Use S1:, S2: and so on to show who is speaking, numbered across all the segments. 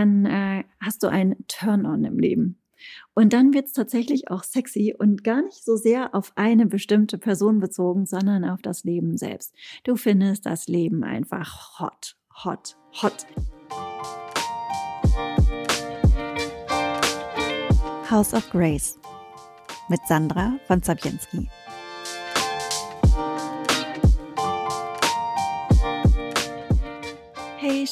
S1: dann äh, hast du einen Turn-on im Leben. Und dann wird es tatsächlich auch sexy und gar nicht so sehr auf eine bestimmte Person bezogen, sondern auf das Leben selbst. Du findest das Leben einfach hot, hot, hot.
S2: House of Grace mit Sandra von Zabienski.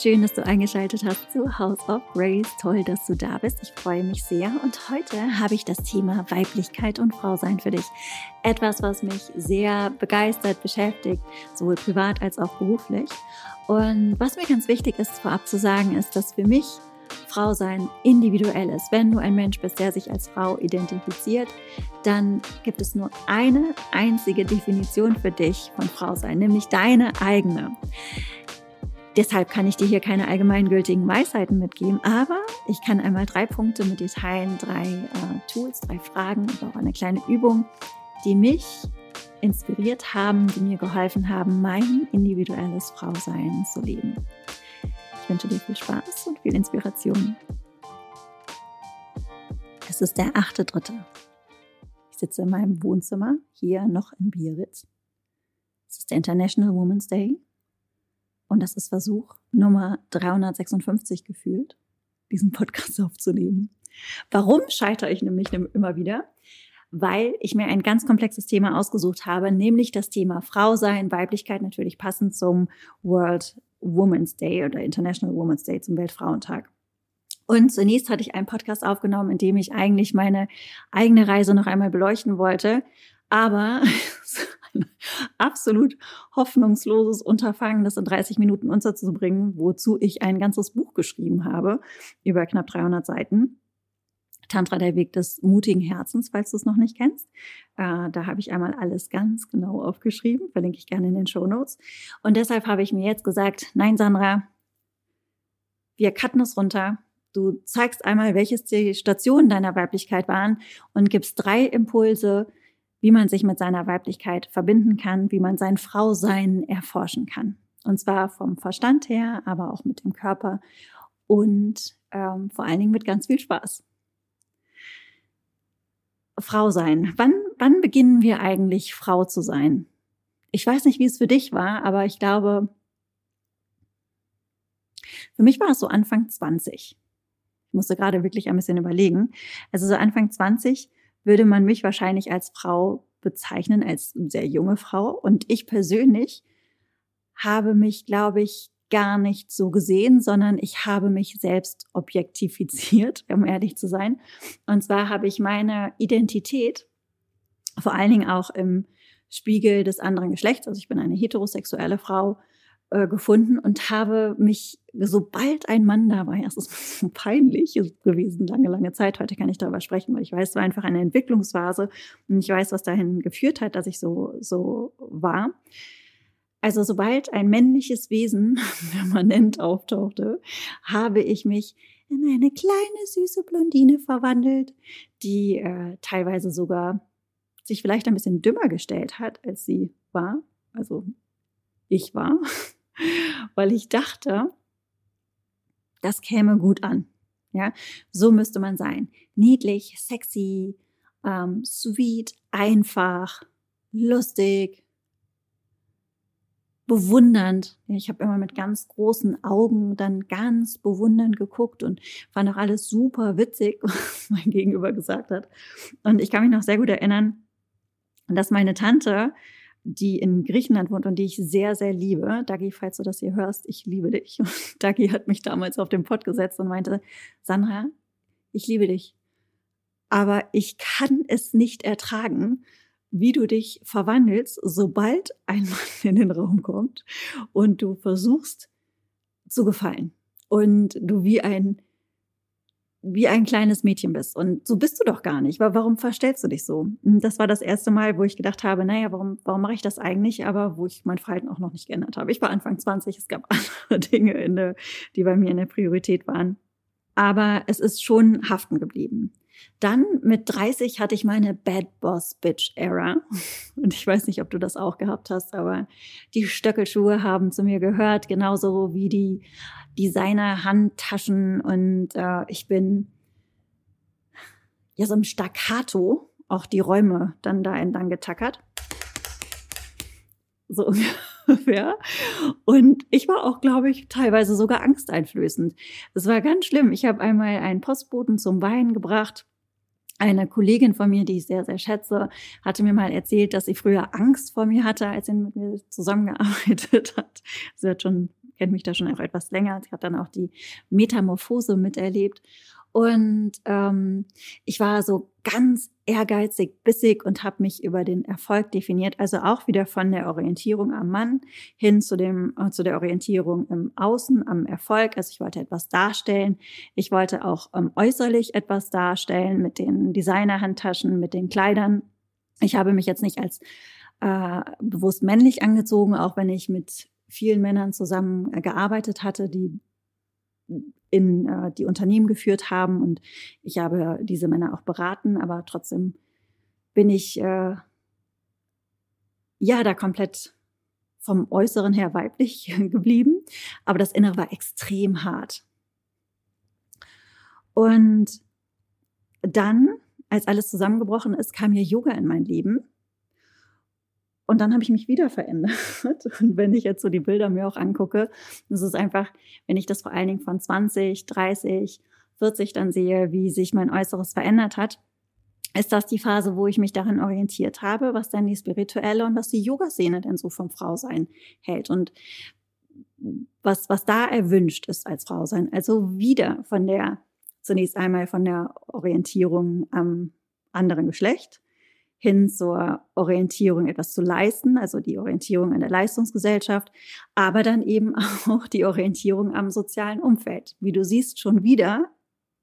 S1: Schön, dass du eingeschaltet hast zu House of Grace. Toll, dass du da bist. Ich freue mich sehr. Und heute habe ich das Thema Weiblichkeit und Frausein für dich. Etwas, was mich sehr begeistert, beschäftigt, sowohl privat als auch beruflich. Und was mir ganz wichtig ist, vorab zu sagen, ist, dass für mich Frau sein individuell ist. Wenn du ein Mensch bist, der sich als Frau identifiziert, dann gibt es nur eine einzige Definition für dich von Frau sein, nämlich deine eigene. Deshalb kann ich dir hier keine allgemeingültigen Weisheiten mitgeben, aber ich kann einmal drei Punkte mit dir teilen, drei äh, Tools, drei Fragen und auch eine kleine Übung, die mich inspiriert haben, die mir geholfen haben, mein individuelles Frausein zu leben. Ich wünsche dir viel Spaß und viel Inspiration. Es ist der achte Dritte. Ich sitze in meinem Wohnzimmer hier noch in Biarritz. Es ist der International Women's Day und das ist Versuch Nummer 356 gefühlt, diesen Podcast aufzunehmen. Warum scheitere ich nämlich immer wieder? Weil ich mir ein ganz komplexes Thema ausgesucht habe, nämlich das Thema Frau sein, Weiblichkeit natürlich passend zum World Women's Day oder International Women's Day zum Weltfrauentag. Und zunächst hatte ich einen Podcast aufgenommen, in dem ich eigentlich meine eigene Reise noch einmal beleuchten wollte. Aber ein absolut hoffnungsloses Unterfangen, das in 30 Minuten unterzubringen, wozu ich ein ganzes Buch geschrieben habe, über knapp 300 Seiten. Tantra, der Weg des mutigen Herzens, falls du es noch nicht kennst. Äh, da habe ich einmal alles ganz genau aufgeschrieben, verlinke ich gerne in den Show Notes. Und deshalb habe ich mir jetzt gesagt, nein, Sandra, wir cutten es runter. Du zeigst einmal, welches die Stationen deiner Weiblichkeit waren und gibst drei Impulse, wie man sich mit seiner Weiblichkeit verbinden kann, wie man sein Frausein erforschen kann. Und zwar vom Verstand her, aber auch mit dem Körper und ähm, vor allen Dingen mit ganz viel Spaß. Frau sein. Wann, wann beginnen wir eigentlich Frau zu sein? Ich weiß nicht, wie es für dich war, aber ich glaube, für mich war es so Anfang 20. Ich musste gerade wirklich ein bisschen überlegen. Also so Anfang 20 würde man mich wahrscheinlich als Frau bezeichnen, als sehr junge Frau. Und ich persönlich habe mich, glaube ich, gar nicht so gesehen, sondern ich habe mich selbst objektifiziert, um ehrlich zu sein. Und zwar habe ich meine Identität vor allen Dingen auch im Spiegel des anderen Geschlechts, also ich bin eine heterosexuelle Frau, äh, gefunden und habe mich, sobald ein Mann da war, es ist so peinlich gewesen, lange, lange Zeit. Heute kann ich darüber sprechen, weil ich weiß, es war einfach eine Entwicklungsphase und ich weiß, was dahin geführt hat, dass ich so, so war. Also sobald ein männliches Wesen permanent auftauchte, habe ich mich in eine kleine süße Blondine verwandelt, die äh, teilweise sogar sich vielleicht ein bisschen dümmer gestellt hat, als sie war. Also ich war. weil ich dachte, das käme gut an. Ja, so müsste man sein. Niedlich, sexy, ähm, sweet, einfach, lustig, bewundernd. Ich habe immer mit ganz großen Augen dann ganz bewundernd geguckt und fand auch alles super witzig, was mein Gegenüber gesagt hat. Und ich kann mich noch sehr gut erinnern, dass meine Tante die in Griechenland wohnt und die ich sehr, sehr liebe. Dagi, falls du das hier hörst, ich liebe dich. Und Dagi hat mich damals auf den Pott gesetzt und meinte, Sandra, ich liebe dich. Aber ich kann es nicht ertragen, wie du dich verwandelst, sobald ein Mann in den Raum kommt und du versuchst zu gefallen. Und du wie ein wie ein kleines Mädchen bist. Und so bist du doch gar nicht. Warum verstellst du dich so? Das war das erste Mal, wo ich gedacht habe, naja, warum, warum mache ich das eigentlich? Aber wo ich mein Verhalten auch noch nicht geändert habe. Ich war Anfang 20, es gab andere Dinge, in der, die bei mir in der Priorität waren. Aber es ist schon haften geblieben. Dann mit 30 hatte ich meine Bad Boss Bitch Era. Und ich weiß nicht, ob du das auch gehabt hast, aber die Stöckelschuhe haben zu mir gehört, genauso wie die Designer-Handtaschen. Und äh, ich bin ja so im Staccato auch die Räume dann da entlang getackert. So ungefähr. Und ich war auch, glaube ich, teilweise sogar angsteinflößend. Es war ganz schlimm. Ich habe einmal einen Postboten zum Weinen gebracht eine Kollegin von mir, die ich sehr, sehr schätze, hatte mir mal erzählt, dass sie früher Angst vor mir hatte, als sie mit mir zusammengearbeitet hat. Sie hat schon, kennt mich da schon auch etwas länger. Sie hat dann auch die Metamorphose miterlebt. Und ähm, ich war so ganz ehrgeizig, bissig und habe mich über den Erfolg definiert. Also auch wieder von der Orientierung am Mann hin zu dem äh, zu der Orientierung im Außen, am Erfolg. Also ich wollte etwas darstellen. Ich wollte auch ähm, äußerlich etwas darstellen mit den Designerhandtaschen, mit den Kleidern. Ich habe mich jetzt nicht als äh, bewusst männlich angezogen, auch wenn ich mit vielen Männern zusammen äh, gearbeitet hatte, die in äh, die Unternehmen geführt haben und ich habe diese Männer auch beraten, aber trotzdem bin ich äh, ja da komplett vom Äußeren her weiblich geblieben, aber das Innere war extrem hart. Und dann, als alles zusammengebrochen ist, kam hier Yoga in mein Leben und dann habe ich mich wieder verändert. Und wenn ich jetzt so die Bilder mir auch angucke, das ist einfach, wenn ich das vor allen Dingen von 20, 30, 40 dann sehe, wie sich mein Äußeres verändert hat, ist das die Phase, wo ich mich daran orientiert habe, was dann die spirituelle und was die Yoga-Szene denn so vom Frausein hält und was, was da erwünscht ist als Frausein. Also wieder von der, zunächst einmal von der Orientierung am anderen Geschlecht, hin zur Orientierung, etwas zu leisten, also die Orientierung an der Leistungsgesellschaft, aber dann eben auch die Orientierung am sozialen Umfeld. Wie du siehst, schon wieder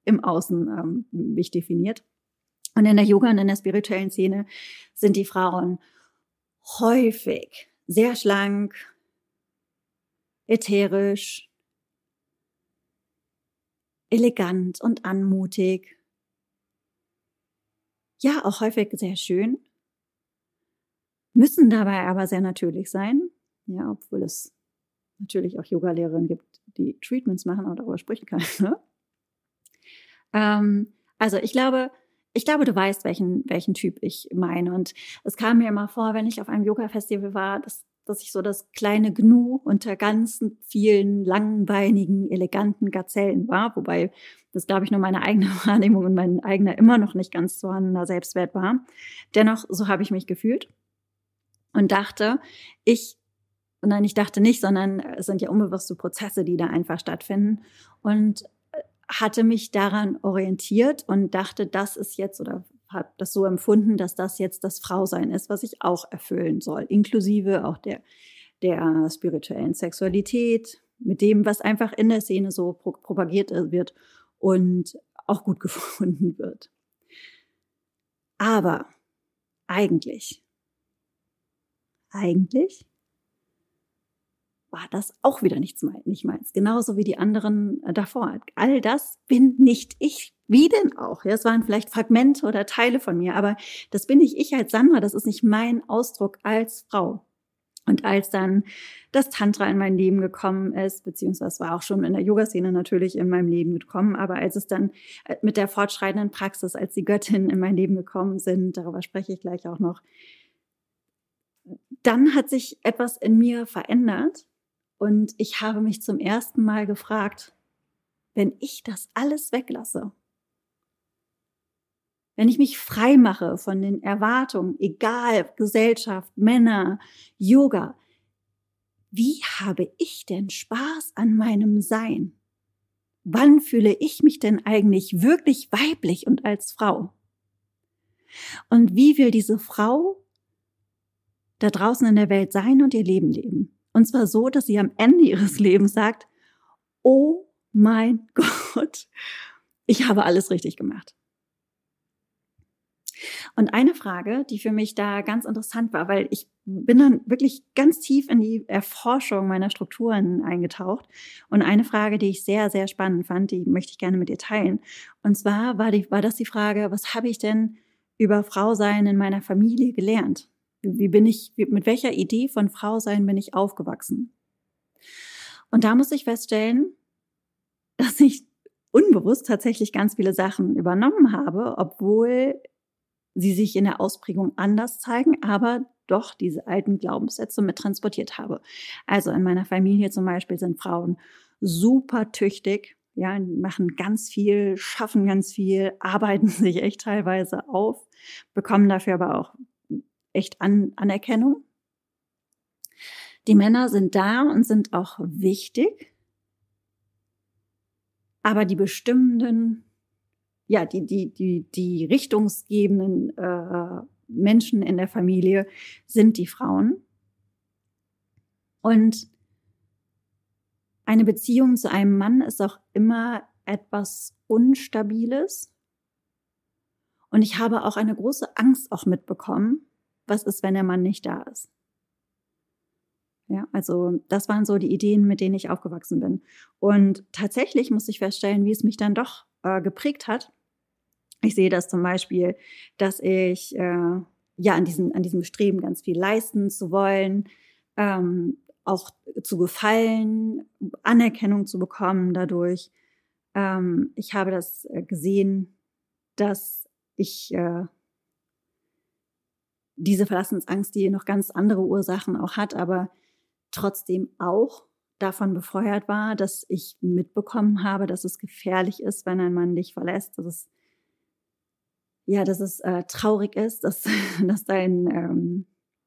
S1: im Außen ähm, mich definiert. Und in der Yoga und in der spirituellen Szene sind die Frauen häufig sehr schlank, ätherisch, elegant und anmutig ja auch häufig sehr schön, müssen dabei aber sehr natürlich sein. Ja, obwohl es natürlich auch Yoga-Lehrerinnen gibt, die Treatments machen, aber darüber spricht keiner. Ähm, also ich glaube, ich glaube, du weißt, welchen, welchen Typ ich meine. Und es kam mir immer vor, wenn ich auf einem Yoga-Festival war, dass dass ich so das kleine Gnu unter ganzen vielen langbeinigen, eleganten Gazellen war, wobei das, glaube ich, nur meine eigene Wahrnehmung und mein eigener immer noch nicht ganz vorhandener Selbstwert war. Dennoch, so habe ich mich gefühlt und dachte, ich, nein, ich dachte nicht, sondern es sind ja unbewusste Prozesse, die da einfach stattfinden und äh, hatte mich daran orientiert und dachte, das ist jetzt oder habe das so empfunden, dass das jetzt das Frausein ist, was ich auch erfüllen soll, inklusive auch der, der spirituellen Sexualität, mit dem, was einfach in der Szene so pro propagiert wird und auch gut gefunden wird. Aber eigentlich, eigentlich war das auch wieder nichts nicht meins. Genauso wie die anderen äh, davor. All das bin nicht ich. Wie denn auch? Ja, es waren vielleicht Fragmente oder Teile von mir, aber das bin nicht ich als Sandra. Das ist nicht mein Ausdruck als Frau. Und als dann das Tantra in mein Leben gekommen ist, beziehungsweise war auch schon in der Yoga-Szene natürlich in meinem Leben gekommen, aber als es dann äh, mit der fortschreitenden Praxis, als die Göttinnen in mein Leben gekommen sind, darüber spreche ich gleich auch noch, dann hat sich etwas in mir verändert und ich habe mich zum ersten Mal gefragt, wenn ich das alles weglasse, wenn ich mich frei mache von den Erwartungen, egal, Gesellschaft, Männer, Yoga, wie habe ich denn Spaß an meinem Sein? Wann fühle ich mich denn eigentlich wirklich weiblich und als Frau? Und wie will diese Frau da draußen in der Welt sein und ihr Leben leben? Und zwar so, dass sie am Ende ihres Lebens sagt, oh mein Gott, ich habe alles richtig gemacht. Und eine Frage, die für mich da ganz interessant war, weil ich bin dann wirklich ganz tief in die Erforschung meiner Strukturen eingetaucht. Und eine Frage, die ich sehr, sehr spannend fand, die möchte ich gerne mit dir teilen. Und zwar war, die, war das die Frage, was habe ich denn über Frausein in meiner Familie gelernt? Wie bin ich, mit welcher Idee von Frausein bin ich aufgewachsen? Und da muss ich feststellen, dass ich unbewusst tatsächlich ganz viele Sachen übernommen habe, obwohl sie sich in der Ausprägung anders zeigen, aber doch diese alten Glaubenssätze mit transportiert habe. Also in meiner Familie zum Beispiel sind Frauen super tüchtig, ja, machen ganz viel, schaffen ganz viel, arbeiten sich echt teilweise auf, bekommen dafür aber auch echt An Anerkennung. Die Männer sind da und sind auch wichtig, aber die bestimmenden ja, die, die, die, die richtungsgebenden äh, Menschen in der Familie sind die Frauen. Und eine Beziehung zu einem Mann ist auch immer etwas Unstabiles. Und ich habe auch eine große Angst auch mitbekommen, was ist, wenn der Mann nicht da ist. Ja, also das waren so die Ideen, mit denen ich aufgewachsen bin. Und tatsächlich muss ich feststellen, wie es mich dann doch äh, geprägt hat. Ich sehe das zum Beispiel, dass ich äh, ja an diesem, an diesem Streben ganz viel leisten zu wollen, ähm, auch zu gefallen, Anerkennung zu bekommen dadurch. Ähm, ich habe das äh, gesehen, dass ich äh, diese Verlassensangst, die noch ganz andere Ursachen auch hat, aber trotzdem auch davon befeuert war, dass ich mitbekommen habe, dass es gefährlich ist, wenn ein Mann dich verlässt, dass es ja, dass es äh, traurig ist, dass, dass dein, ähm,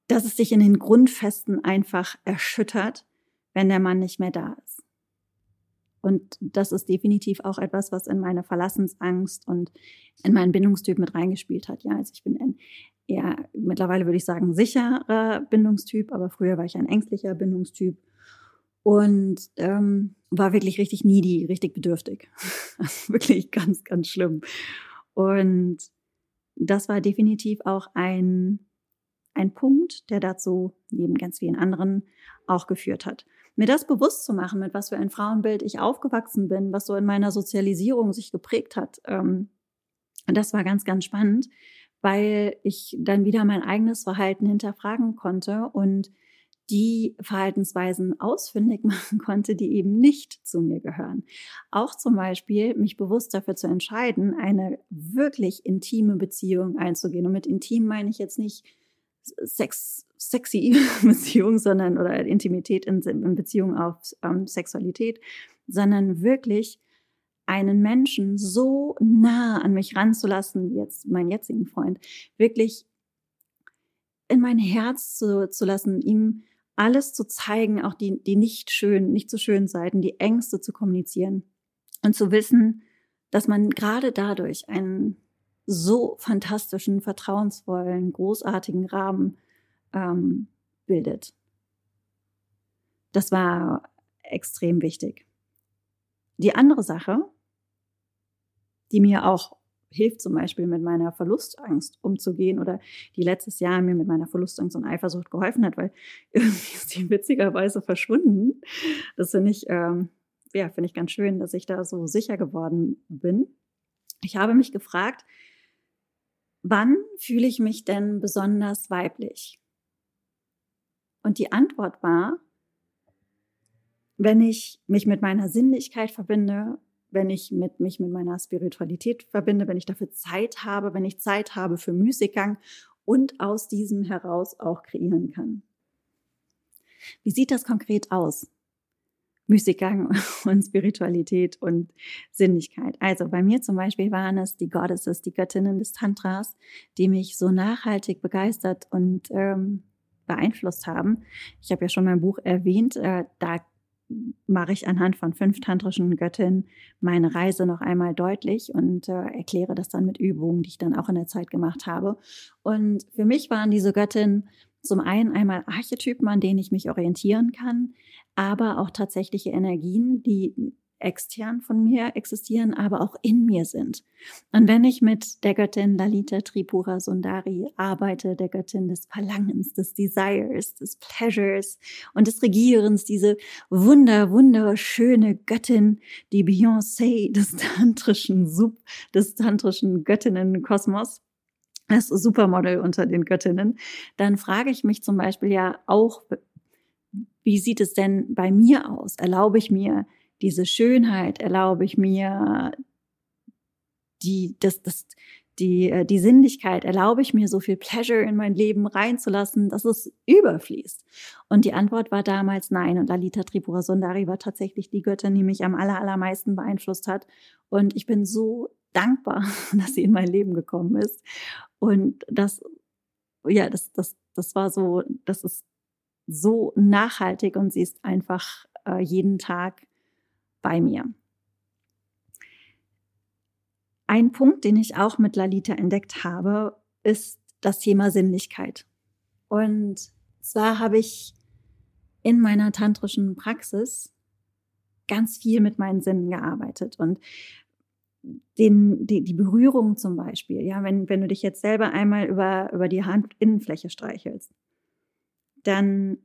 S1: dass es dich in den Grundfesten einfach erschüttert, wenn der Mann nicht mehr da ist. Und das ist definitiv auch etwas, was in meine Verlassensangst und in meinen Bindungstyp mit reingespielt hat. Ja, also ich bin ein eher, mittlerweile würde ich sagen, sicherer Bindungstyp, aber früher war ich ein ängstlicher Bindungstyp und ähm, war wirklich richtig needy, richtig bedürftig. Wirklich ganz, ganz schlimm. Und das war definitiv auch ein, ein Punkt, der dazu neben ganz vielen anderen auch geführt hat. Mir das bewusst zu machen, mit was für ein Frauenbild ich aufgewachsen bin, was so in meiner Sozialisierung sich geprägt hat, ähm, das war ganz, ganz spannend, weil ich dann wieder mein eigenes Verhalten hinterfragen konnte und die Verhaltensweisen ausfindig machen konnte, die eben nicht zu mir gehören. Auch zum Beispiel mich bewusst dafür zu entscheiden, eine wirklich intime Beziehung einzugehen. Und mit intim meine ich jetzt nicht Sex, sexy Beziehung, sondern oder Intimität in, in Beziehung auf ähm, Sexualität, sondern wirklich einen Menschen so nah an mich ranzulassen, jetzt meinen jetzigen Freund, wirklich in mein Herz zu, zu lassen, ihm alles zu zeigen, auch die, die nicht schön, nicht so schönen Seiten, die Ängste zu kommunizieren und zu wissen, dass man gerade dadurch einen so fantastischen, vertrauensvollen, großartigen Rahmen ähm, bildet. Das war extrem wichtig. Die andere Sache, die mir auch hilft zum Beispiel mit meiner Verlustangst umzugehen oder die letztes Jahr mir mit meiner Verlustangst und Eifersucht geholfen hat, weil irgendwie ist die witzigerweise verschwunden. Das finde ich, ähm, ja, finde ich ganz schön, dass ich da so sicher geworden bin. Ich habe mich gefragt, wann fühle ich mich denn besonders weiblich? Und die Antwort war, wenn ich mich mit meiner Sinnlichkeit verbinde wenn ich mit, mich mit meiner Spiritualität verbinde, wenn ich dafür Zeit habe, wenn ich Zeit habe für Müßiggang und aus diesem heraus auch kreieren kann. Wie sieht das konkret aus? Müßiggang und Spiritualität und Sinnlichkeit. Also bei mir zum Beispiel waren es die Goddesses, die Göttinnen des Tantras, die mich so nachhaltig begeistert und ähm, beeinflusst haben. Ich habe ja schon mein Buch erwähnt, äh, da mache ich anhand von fünf tantrischen Göttinnen meine Reise noch einmal deutlich und äh, erkläre das dann mit Übungen, die ich dann auch in der Zeit gemacht habe. Und für mich waren diese Göttinnen zum einen einmal Archetypen, an denen ich mich orientieren kann, aber auch tatsächliche Energien, die extern von mir existieren, aber auch in mir sind. Und wenn ich mit der Göttin Lalita Tripura Sundari arbeite, der Göttin des Verlangens, des Desires, des Pleasures und des Regierens, diese wunder, wunderschöne Göttin, die Beyoncé des tantrischen Sub, des tantrischen Göttinnenkosmos, das Supermodel unter den Göttinnen, dann frage ich mich zum Beispiel ja auch, wie sieht es denn bei mir aus? Erlaube ich mir diese Schönheit erlaube ich mir, die, das, das, die, äh, die Sinnlichkeit erlaube ich mir, so viel Pleasure in mein Leben reinzulassen, dass es überfließt. Und die Antwort war damals nein. Und Lalita Tripura Sundari war tatsächlich die Göttin, die mich am aller, allermeisten beeinflusst hat. Und ich bin so dankbar, dass sie in mein Leben gekommen ist. Und das, ja, das, das, das war so, das ist so nachhaltig und sie ist einfach äh, jeden Tag bei mir. Ein Punkt, den ich auch mit Lalita entdeckt habe, ist das Thema Sinnlichkeit. Und zwar habe ich in meiner tantrischen Praxis ganz viel mit meinen Sinnen gearbeitet und den, die, die Berührung zum Beispiel, ja, wenn, wenn du dich jetzt selber einmal über, über die Handinnenfläche streichelst, dann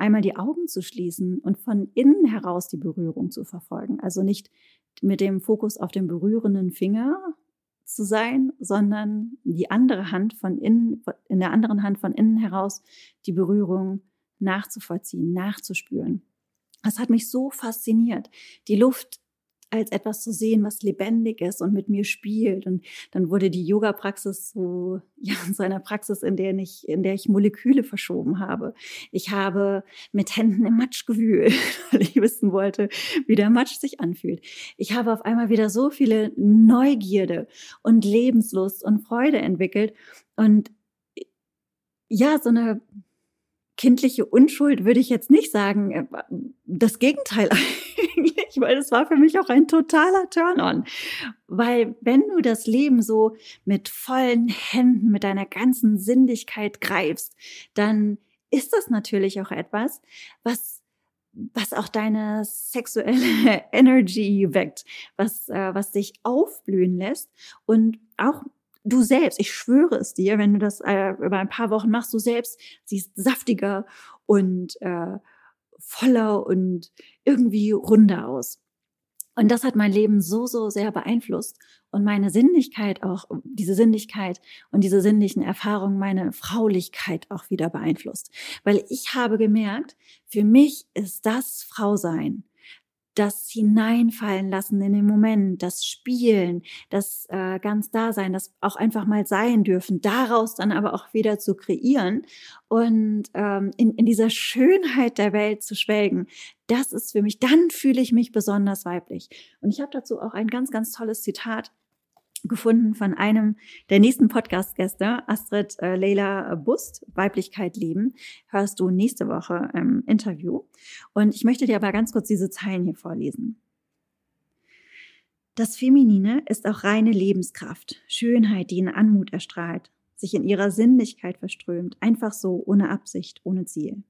S1: einmal die Augen zu schließen und von innen heraus die Berührung zu verfolgen. Also nicht mit dem Fokus auf dem berührenden Finger zu sein, sondern die andere Hand von innen, in der anderen Hand von innen heraus die Berührung nachzuvollziehen, nachzuspüren. Das hat mich so fasziniert. Die Luft als etwas zu sehen, was lebendig ist und mit mir spielt. Und dann wurde die Yoga-Praxis so, ja, so einer Praxis, in der ich, in der ich Moleküle verschoben habe. Ich habe mit Händen im Matsch gewühlt, weil ich wissen wollte, wie der Matsch sich anfühlt. Ich habe auf einmal wieder so viele Neugierde und Lebenslust und Freude entwickelt. Und ja, so eine kindliche Unschuld würde ich jetzt nicht sagen. Äh, das Gegenteil eigentlich, weil es war für mich auch ein totaler Turn-on. Weil wenn du das Leben so mit vollen Händen, mit deiner ganzen Sinnlichkeit greifst, dann ist das natürlich auch etwas, was was auch deine sexuelle Energy weckt, was, äh, was dich aufblühen lässt und auch du selbst, ich schwöre es dir, wenn du das äh, über ein paar Wochen machst, du selbst siehst saftiger und äh, voller und irgendwie runder aus. Und das hat mein Leben so, so sehr beeinflusst und meine Sinnlichkeit auch, diese Sinnlichkeit und diese sinnlichen Erfahrungen, meine Fraulichkeit auch wieder beeinflusst. Weil ich habe gemerkt, für mich ist das Frausein das Hineinfallen lassen in den Moment, das Spielen, das äh, ganz da sein, das auch einfach mal sein dürfen, daraus dann aber auch wieder zu kreieren und ähm, in, in dieser Schönheit der Welt zu schwelgen, das ist für mich, dann fühle ich mich besonders weiblich. Und ich habe dazu auch ein ganz, ganz tolles Zitat gefunden von einem der nächsten Podcast-Gäste, Astrid äh, Leila Bust, Weiblichkeit leben, hörst du nächste Woche im Interview. Und ich möchte dir aber ganz kurz diese Zeilen hier vorlesen. Das Feminine ist auch reine Lebenskraft, Schönheit, die in Anmut erstrahlt, sich in ihrer Sinnlichkeit verströmt, einfach so, ohne Absicht, ohne Ziel.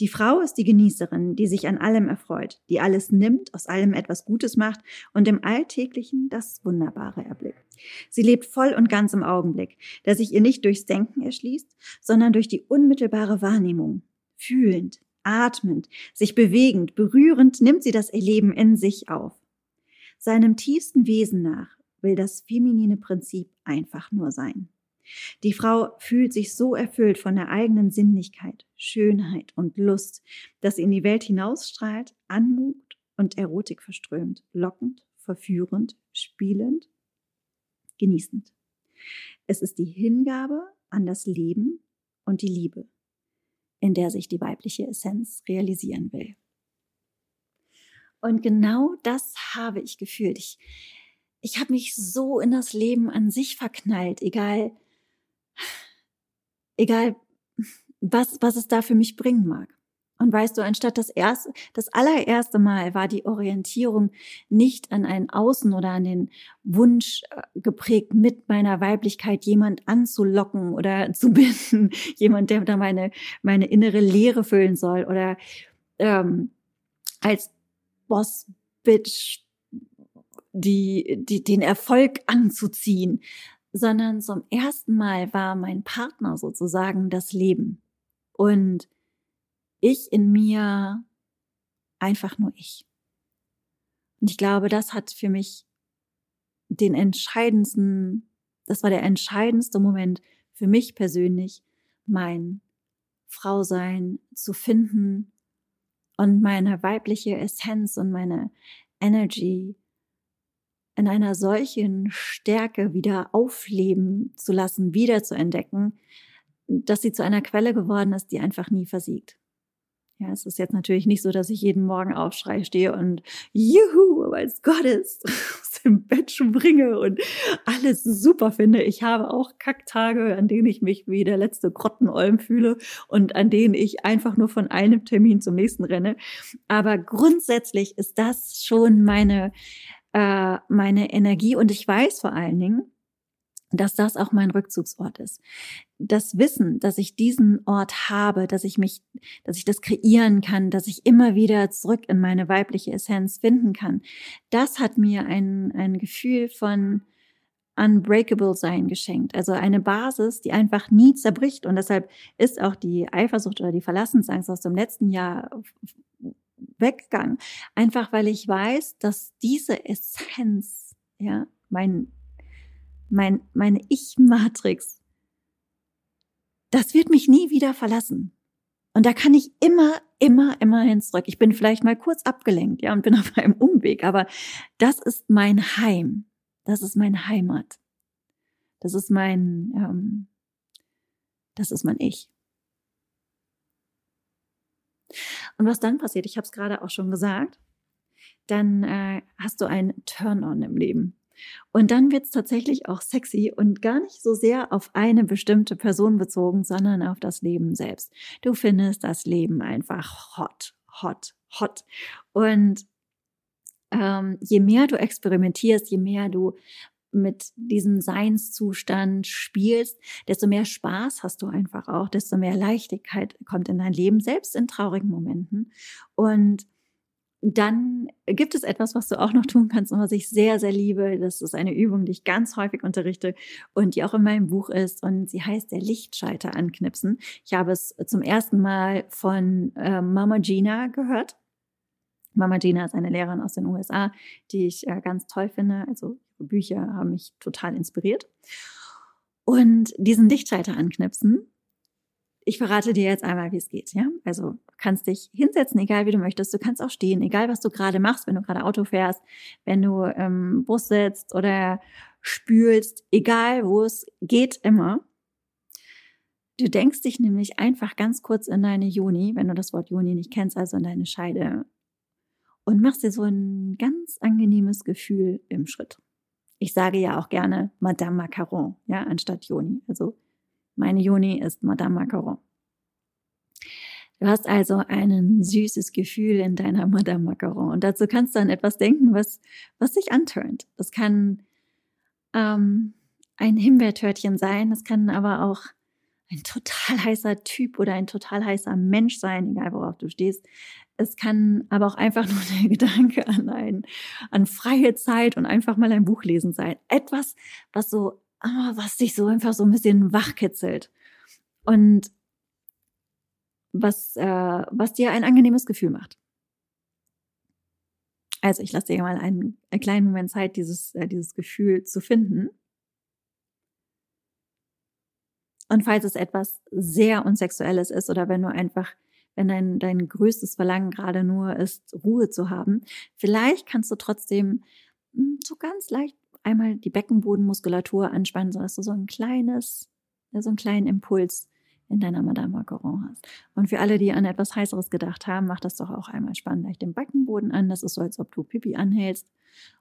S1: Die Frau ist die Genießerin, die sich an allem erfreut, die alles nimmt, aus allem etwas Gutes macht und im Alltäglichen das Wunderbare erblickt. Sie lebt voll und ganz im Augenblick, der sich ihr nicht durchs Denken erschließt, sondern durch die unmittelbare Wahrnehmung. Fühlend, atmend, sich bewegend, berührend nimmt sie das Erleben in sich auf. Seinem tiefsten Wesen nach will das feminine Prinzip einfach nur sein. Die Frau fühlt sich so erfüllt von der eigenen Sinnlichkeit, Schönheit und Lust, dass sie in die Welt hinausstrahlt, Anmut und Erotik verströmt, lockend, verführend, spielend, genießend. Es ist die Hingabe an das Leben und die Liebe, in der sich die weibliche Essenz realisieren will. Und genau das habe ich gefühlt. Ich, ich habe mich so in das Leben an sich verknallt, egal egal was, was es da für mich bringen mag. Und weißt du, anstatt das erste, das allererste Mal war die Orientierung nicht an ein Außen oder an den Wunsch äh, geprägt, mit meiner Weiblichkeit jemand anzulocken oder zu binden, jemand, der da meine, meine innere Leere füllen soll oder ähm, als Boss Bitch, die, die, den Erfolg anzuziehen, sondern zum ersten Mal war mein Partner sozusagen das Leben. Und ich in mir einfach nur ich. Und ich glaube, das hat für mich den entscheidendsten, das war der entscheidendste Moment für mich persönlich, mein Frausein zu finden und meine weibliche Essenz und meine Energy in einer solchen Stärke wieder aufleben zu lassen, wieder zu entdecken, dass sie zu einer Quelle geworden ist, die einfach nie versiegt. Ja, es ist jetzt natürlich nicht so, dass ich jeden Morgen aufschrei stehe und Juhu, weil es Gott ist, aus dem Bett springe und alles super finde. Ich habe auch Kacktage, an denen ich mich wie der letzte Grottenolm fühle und an denen ich einfach nur von einem Termin zum nächsten renne. Aber grundsätzlich ist das schon meine, äh, meine Energie und ich weiß vor allen Dingen, dass das auch mein Rückzugsort ist. Das Wissen, dass ich diesen Ort habe, dass ich mich, dass ich das kreieren kann, dass ich immer wieder zurück in meine weibliche Essenz finden kann, das hat mir ein, ein Gefühl von unbreakable sein geschenkt. Also eine Basis, die einfach nie zerbricht. Und deshalb ist auch die Eifersucht oder die Verlassensangst aus dem letzten Jahr weggegangen. Einfach weil ich weiß, dass diese Essenz, ja, mein mein, meine Ich-Matrix, das wird mich nie wieder verlassen. Und da kann ich immer, immer, immer hin zurück. Ich bin vielleicht mal kurz abgelenkt, ja, und bin auf einem Umweg, aber das ist mein Heim. Das ist meine Heimat. Das ist mein, ähm, das ist mein Ich. Und was dann passiert, ich habe es gerade auch schon gesagt, dann äh, hast du ein Turn-on im Leben. Und dann wird es tatsächlich auch sexy und gar nicht so sehr auf eine bestimmte Person bezogen, sondern auf das Leben selbst. Du findest das Leben einfach hot, hot, hot. Und ähm, je mehr du experimentierst, je mehr du mit diesem Seinszustand spielst, desto mehr Spaß hast du einfach auch, desto mehr Leichtigkeit kommt in dein Leben, selbst in traurigen Momenten. Und dann gibt es etwas, was du auch noch tun kannst und was ich sehr, sehr liebe. Das ist eine Übung, die ich ganz häufig unterrichte und die auch in meinem Buch ist. Und sie heißt der Lichtschalter anknipsen. Ich habe es zum ersten Mal von äh, Mama Gina gehört. Mama Gina ist eine Lehrerin aus den USA, die ich äh, ganz toll finde. Also Bücher haben mich total inspiriert. Und diesen Lichtschalter anknipsen, ich verrate dir jetzt einmal, wie es geht, ja? Also, du kannst dich hinsetzen, egal wie du möchtest. Du kannst auch stehen, egal was du gerade machst, wenn du gerade Auto fährst, wenn du im Bus sitzt oder spülst, egal wo es geht, immer. Du denkst dich nämlich einfach ganz kurz in deine Juni, wenn du das Wort Juni nicht kennst, also in deine Scheide, und machst dir so ein ganz angenehmes Gefühl im Schritt. Ich sage ja auch gerne Madame Macaron, ja, anstatt Juni. Also meine Juni ist Madame Macaron. Du hast also ein süßes Gefühl in deiner Madame Macaron. Und dazu kannst du an etwas denken, was, was dich anturnt. Das kann ähm, ein Himbeertörtchen sein, das kann aber auch ein total heißer Typ oder ein total heißer Mensch sein, egal worauf du stehst. Es kann aber auch einfach nur der Gedanke an ein, an freie Zeit und einfach mal ein Buch lesen sein. Etwas, was so oh, was dich so einfach so ein bisschen wachkitzelt. Und was, äh, was dir ein angenehmes Gefühl macht. Also ich lasse dir mal einen, einen kleinen Moment Zeit, dieses, äh, dieses Gefühl zu finden. Und falls es etwas sehr unsexuelles ist oder wenn du einfach, wenn dein, dein größtes Verlangen gerade nur ist, Ruhe zu haben, vielleicht kannst du trotzdem hm, so ganz leicht einmal die Beckenbodenmuskulatur anspannen, sodass du so ein kleines, so einen kleinen Impuls in deiner Madame Macaron hast. Und für alle, die an etwas Heißeres gedacht haben, mach das doch auch einmal spannend leicht den Beckenboden an. Das ist so, als ob du Pipi anhältst.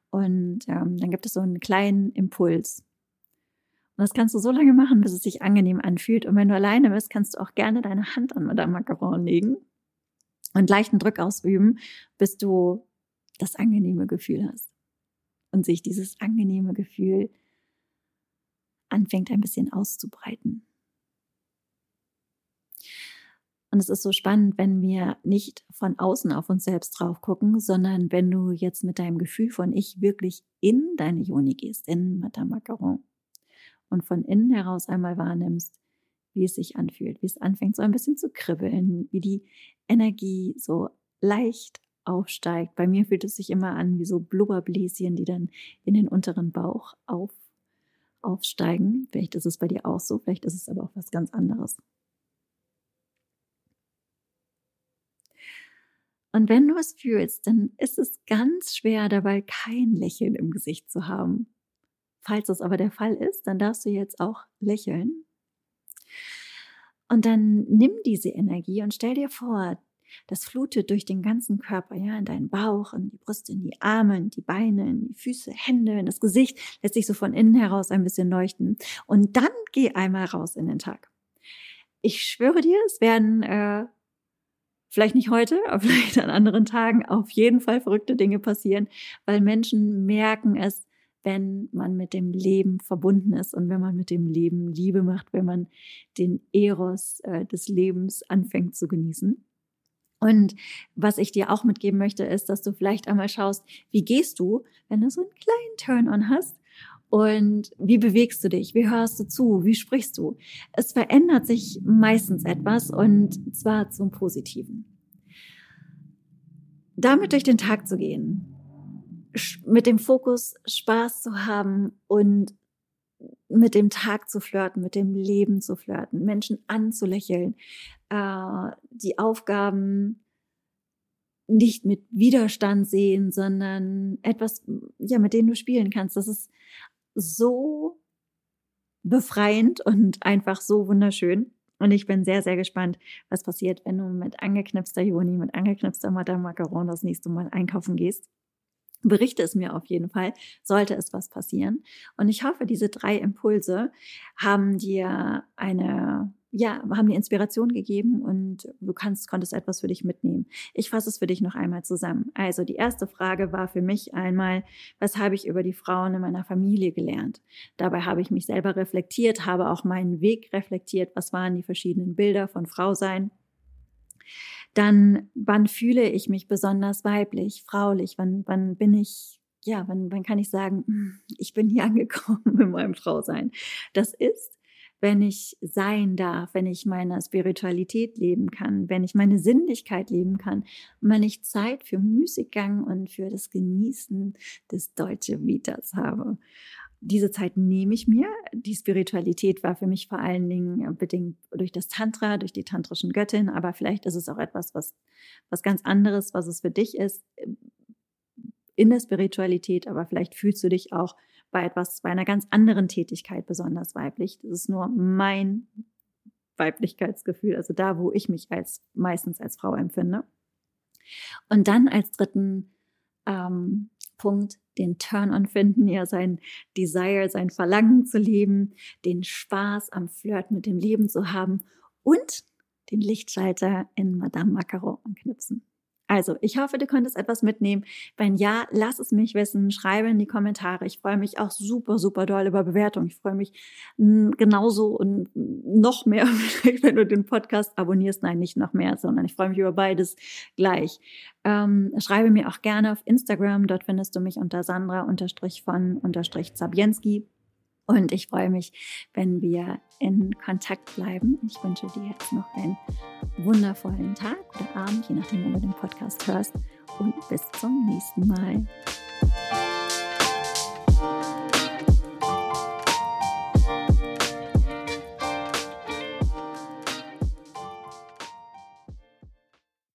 S1: Und ähm, dann gibt es so einen kleinen Impuls. Und das kannst du so lange machen, bis es sich angenehm anfühlt. Und wenn du alleine bist, kannst du auch gerne deine Hand an Madame Macaron legen und leichten Druck ausüben, bis du das angenehme Gefühl hast und sich dieses angenehme Gefühl anfängt ein bisschen auszubreiten. Und es ist so spannend, wenn wir nicht von außen auf uns selbst drauf gucken, sondern wenn du jetzt mit deinem Gefühl von Ich wirklich in deine Joni gehst, in Madame Macaron und von innen heraus einmal wahrnimmst, wie es sich anfühlt, wie es anfängt so ein bisschen zu kribbeln, wie die Energie so leicht aufsteigt. Bei mir fühlt es sich immer an wie so Blubberbläschen, die dann in den unteren Bauch auf, aufsteigen. Vielleicht ist es bei dir auch so, vielleicht ist es aber auch was ganz anderes. Und wenn du es fühlst, dann ist es ganz schwer dabei, kein Lächeln im Gesicht zu haben. Falls das aber der Fall ist, dann darfst du jetzt auch lächeln. Und dann nimm diese Energie und stell dir vor, das flutet durch den ganzen Körper, ja, in deinen Bauch, in die Brust, in die Arme, in die Beine, in die Füße, Hände, in das Gesicht, lässt sich so von innen heraus ein bisschen leuchten. Und dann geh einmal raus in den Tag. Ich schwöre dir, es werden äh, vielleicht nicht heute, aber vielleicht an anderen Tagen auf jeden Fall verrückte Dinge passieren, weil Menschen merken es, wenn man mit dem Leben verbunden ist und wenn man mit dem Leben Liebe macht, wenn man den Eros äh, des Lebens anfängt zu genießen. Und was ich dir auch mitgeben möchte, ist, dass du vielleicht einmal schaust, wie gehst du, wenn du so einen kleinen Turn-on hast und wie bewegst du dich? Wie hörst du zu? Wie sprichst du? Es verändert sich meistens etwas und zwar zum Positiven. Damit durch den Tag zu gehen, mit dem Fokus Spaß zu haben und mit dem Tag zu flirten, mit dem Leben zu flirten, Menschen anzulächeln, äh, die Aufgaben nicht mit Widerstand sehen, sondern etwas, ja, mit denen du spielen kannst. Das ist so befreiend und einfach so wunderschön. Und ich bin sehr, sehr gespannt, was passiert, wenn du mit angeknipster Joni, mit angeknipster Madame Macaron das nächste Mal einkaufen gehst. Berichte es mir auf jeden Fall, sollte es was passieren. Und ich hoffe, diese drei Impulse haben dir eine ja, haben dir Inspiration gegeben und du kannst, konntest etwas für dich mitnehmen. Ich fasse es für dich noch einmal zusammen. Also die erste Frage war für mich einmal, was habe ich über die Frauen in meiner Familie gelernt? Dabei habe ich mich selber reflektiert, habe auch meinen Weg reflektiert. Was waren die verschiedenen Bilder von Frau sein? Dann, wann fühle ich mich besonders weiblich, fraulich? Wann, wann bin ich ja, wann, wann kann ich sagen, hm, ich bin hier angekommen in meinem Frausein? Das ist, wenn ich sein darf, wenn ich meine Spiritualität leben kann, wenn ich meine Sinnlichkeit leben kann, wenn ich Zeit für Müßiggang und für das Genießen des Deutsche Vitas habe. Diese Zeit nehme ich mir. Die Spiritualität war für mich vor allen Dingen bedingt durch das Tantra, durch die tantrischen Göttin, aber vielleicht ist es auch etwas, was, was ganz anderes, was es für dich ist in der Spiritualität, aber vielleicht fühlst du dich auch bei etwas, bei einer ganz anderen Tätigkeit besonders weiblich. Das ist nur mein Weiblichkeitsgefühl, also da, wo ich mich als meistens als Frau empfinde. Und dann als dritten ähm, Punkt den Turn-on finden, ja sein Desire, sein Verlangen zu leben, den Spaß am Flirt mit dem Leben zu haben und den Lichtschalter in Madame Macaron anknipsen. Also, ich hoffe, du konntest etwas mitnehmen. Wenn ja, lass es mich wissen, schreibe in die Kommentare. Ich freue mich auch super, super doll über Bewertungen. Ich freue mich genauso und noch mehr, wenn du den Podcast abonnierst. Nein, nicht noch mehr, sondern ich freue mich über beides gleich. Ähm, schreibe mir auch gerne auf Instagram. Dort findest du mich unter Sandra-von-Zabienski. Und ich freue mich, wenn wir in Kontakt bleiben. Ich wünsche dir jetzt noch einen wundervollen Tag oder Abend, je nachdem, wann du den Podcast hörst. Und bis zum nächsten Mal.